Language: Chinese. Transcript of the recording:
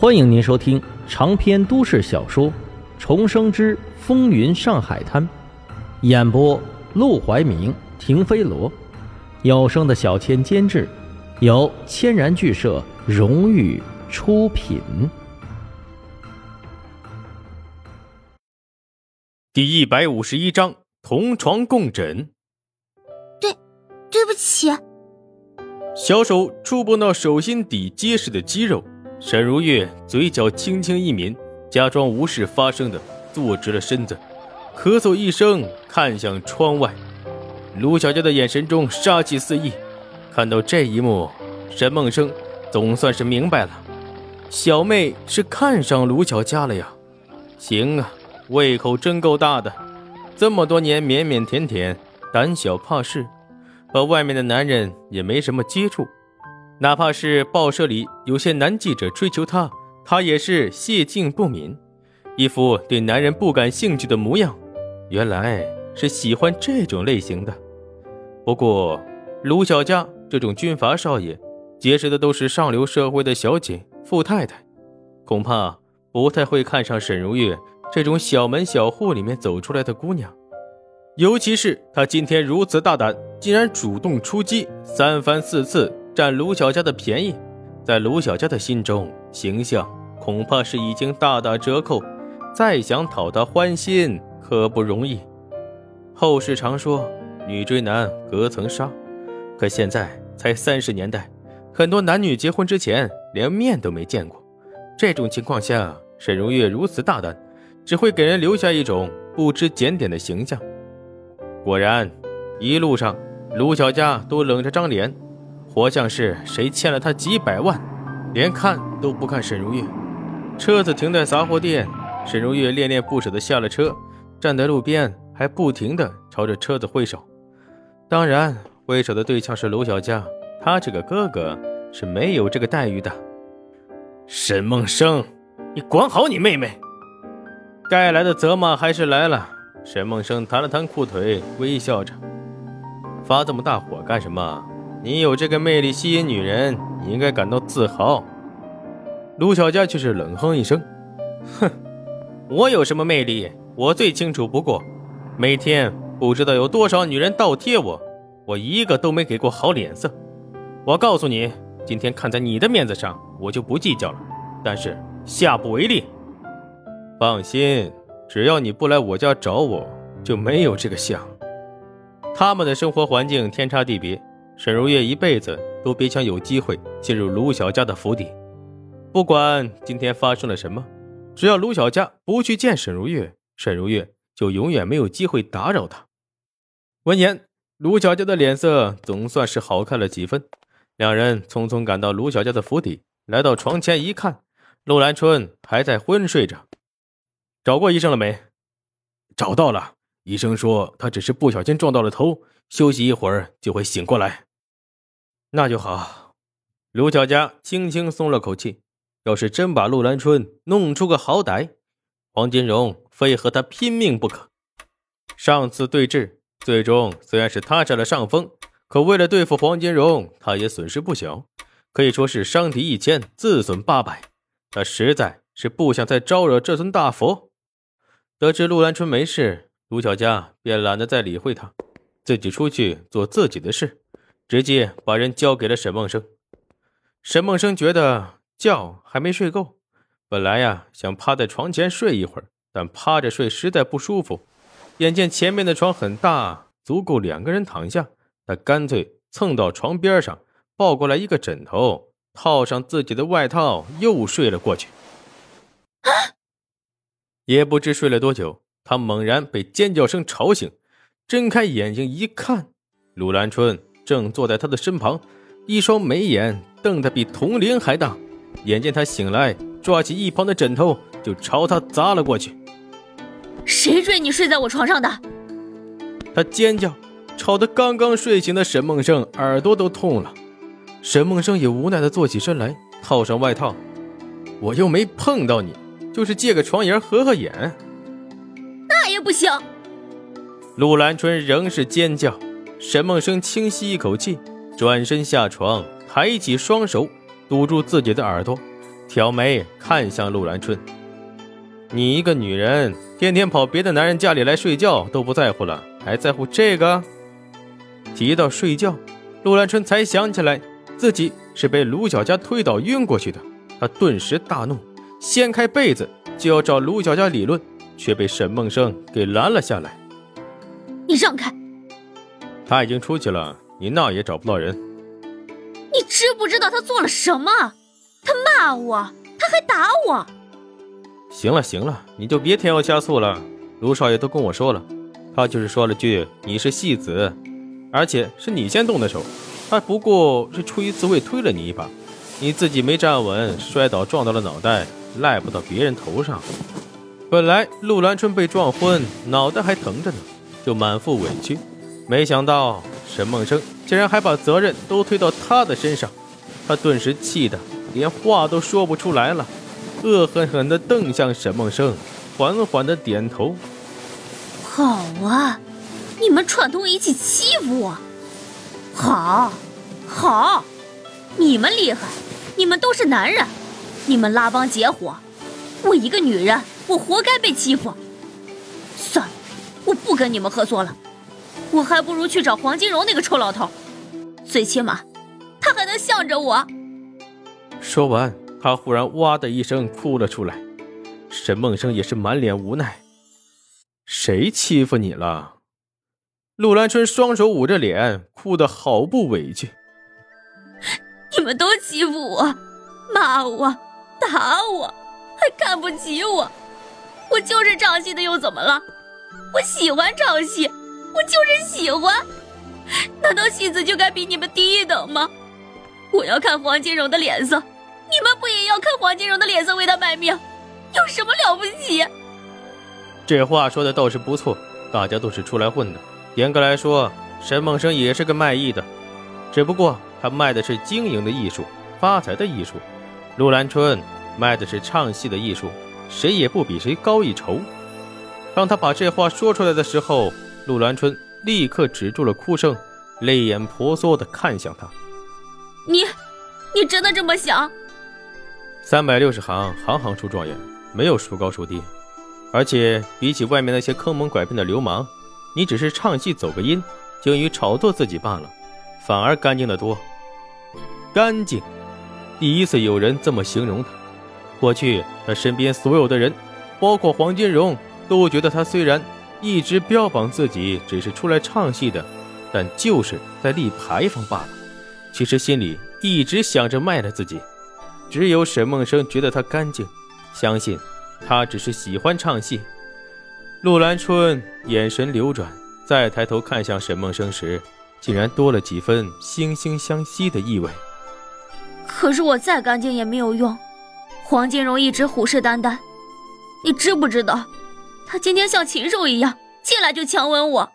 欢迎您收听长篇都市小说《重生之风云上海滩》，演播：陆怀明、停飞罗，有声的小千监制，由千然剧社荣誉出品。第一百五十一章：同床共枕。对，对不起。小手触碰到手心底结实的肌肉。沈如月嘴角轻轻一抿，假装无事发生的坐直了身子，咳嗽一声，看向窗外。卢小佳的眼神中杀气四溢，看到这一幕，沈梦生总算是明白了，小妹是看上卢小佳了呀。行啊，胃口真够大的，这么多年腼腼腆腆，胆小怕事，和外面的男人也没什么接触。哪怕是报社里有些男记者追求她，她也是谢敬不敏，一副对男人不感兴趣的模样。原来是喜欢这种类型的。不过，卢小佳这种军阀少爷，结识的都是上流社会的小姐、富太太，恐怕不太会看上沈如月这种小门小户里面走出来的姑娘。尤其是她今天如此大胆，竟然主动出击，三番四次。占卢小佳的便宜，在卢小佳的心中，形象恐怕是已经大打折扣，再想讨她欢心可不容易。后世常说女追男隔层纱，可现在才三十年代，很多男女结婚之前连面都没见过。这种情况下，沈如月如此大胆，只会给人留下一种不知检点的形象。果然，一路上卢小佳都冷着张脸。活像是谁欠了他几百万，连看都不看沈如月。车子停在杂货店，沈如月恋恋不舍地下了车，站在路边，还不停地朝着车子挥手。当然，挥手的对象是卢小佳，他这个哥哥是没有这个待遇的。沈梦生，你管好你妹妹！该来的责骂还是来了。沈梦生弹了弹裤腿，微笑着：“发这么大火干什么？”你有这个魅力吸引女人，你应该感到自豪。卢小佳却是冷哼一声：“哼，我有什么魅力？我最清楚不过。每天不知道有多少女人倒贴我，我一个都没给过好脸色。我告诉你，今天看在你的面子上，我就不计较了。但是下不为例。放心，只要你不来我家找我，就没有这个相。他们的生活环境天差地别。”沈如月一辈子都别想有机会进入卢小家的府邸，不管今天发生了什么，只要卢小家不去见沈如月，沈如月就永远没有机会打扰他。闻言，卢小家的脸色总算是好看了几分。两人匆匆赶到卢小家的府邸，来到床前一看，陆兰春还在昏睡着。找过医生了没？找到了，医生说他只是不小心撞到了头，休息一会儿就会醒过来。那就好，卢小佳轻轻松了口气。要是真把陆兰春弄出个好歹，黄金荣非和他拼命不可。上次对峙，最终虽然是他占了上风，可为了对付黄金荣，他也损失不小，可以说是伤敌一千，自损八百。他实在是不想再招惹这尊大佛。得知陆兰春没事，卢小佳便懒得再理会他，自己出去做自己的事。直接把人交给了沈梦生。沈梦生觉得觉还没睡够，本来呀想趴在床前睡一会儿，但趴着睡实在不舒服。眼见前面的床很大，足够两个人躺下，他干脆蹭到床边上，抱过来一个枕头，套上自己的外套，又睡了过去。也不知睡了多久，他猛然被尖叫声吵醒，睁开眼睛一看，鲁兰春。正坐在他的身旁，一双眉眼瞪得比铜铃还大。眼见他醒来，抓起一旁的枕头就朝他砸了过去。谁追你睡在我床上的？他尖叫，吵得刚刚睡醒的沈梦生耳朵都痛了。沈梦生也无奈地坐起身来，套上外套。我又没碰到你，就是借个床沿合合眼。那也不行。陆兰春仍是尖叫。沈梦生轻吸一口气，转身下床，抬起双手堵住自己的耳朵，挑眉看向陆兰春。你一个女人，天天跑别的男人家里来睡觉都不在乎了，还在乎这个？提到睡觉，陆兰春才想起来自己是被卢小佳推倒晕过去的。他顿时大怒，掀开被子就要找卢小佳理论，却被沈梦生给拦了下来。你让开！他已经出去了，你闹也找不到人。你知不知道他做了什么？他骂我，他还打我。行了行了，你就别添油加醋了。卢少爷都跟我说了，他就是说了句你是戏子，而且是你先动的手，他不过是出于自卫推了你一把，你自己没站稳，摔倒撞到了脑袋，赖不到别人头上。本来陆兰春被撞昏，脑袋还疼着呢，就满腹委屈，没想到沈梦生竟然还把责任都推到他的身上，他顿时气得连话都说不出来了。恶狠狠地瞪向沈梦生，缓缓地点头：“好啊，你们串通一气欺负我，好，好，你们厉害，你们都是男人，你们拉帮结伙，我一个女人，我活该被欺负。算了，我不跟你们合作了，我还不如去找黄金荣那个臭老头，最起码他还能向着我。”说完。他忽然哇的一声哭了出来，沈梦生也是满脸无奈。谁欺负你了？陆兰春双手捂着脸，哭得好不委屈。你们都欺负我，骂我，打我，还看不起我。我就是唱戏的，又怎么了？我喜欢唱戏，我就是喜欢。难道戏子就该比你们低一等吗？我要看黄金荣的脸色。你们不也要看黄金荣的脸色为他卖命？有什么了不起？这话说的倒是不错，大家都是出来混的。严格来说，沈梦生也是个卖艺的，只不过他卖的是经营的艺术，发财的艺术。陆兰春卖的是唱戏的艺术，谁也不比谁高一筹。当他把这话说出来的时候，陆兰春立刻止住了哭声，泪眼婆娑的看向他：“你，你真的这么想？”三百六十行，行行出状元，没有孰高孰低。而且比起外面那些坑蒙拐骗的流氓，你只是唱戏走个音，精于炒作自己罢了，反而干净的多。干净，第一次有人这么形容他。过去他身边所有的人，包括黄金荣，都觉得他虽然一直标榜自己只是出来唱戏的，但就是在立牌坊罢了。其实心里一直想着卖了自己。只有沈梦生觉得他干净，相信他只是喜欢唱戏。陆兰春眼神流转，再抬头看向沈梦生时，竟然多了几分惺惺相惜的意味。可是我再干净也没有用，黄金荣一直虎视眈眈。你知不知道，他今天像禽兽一样进来就强吻我？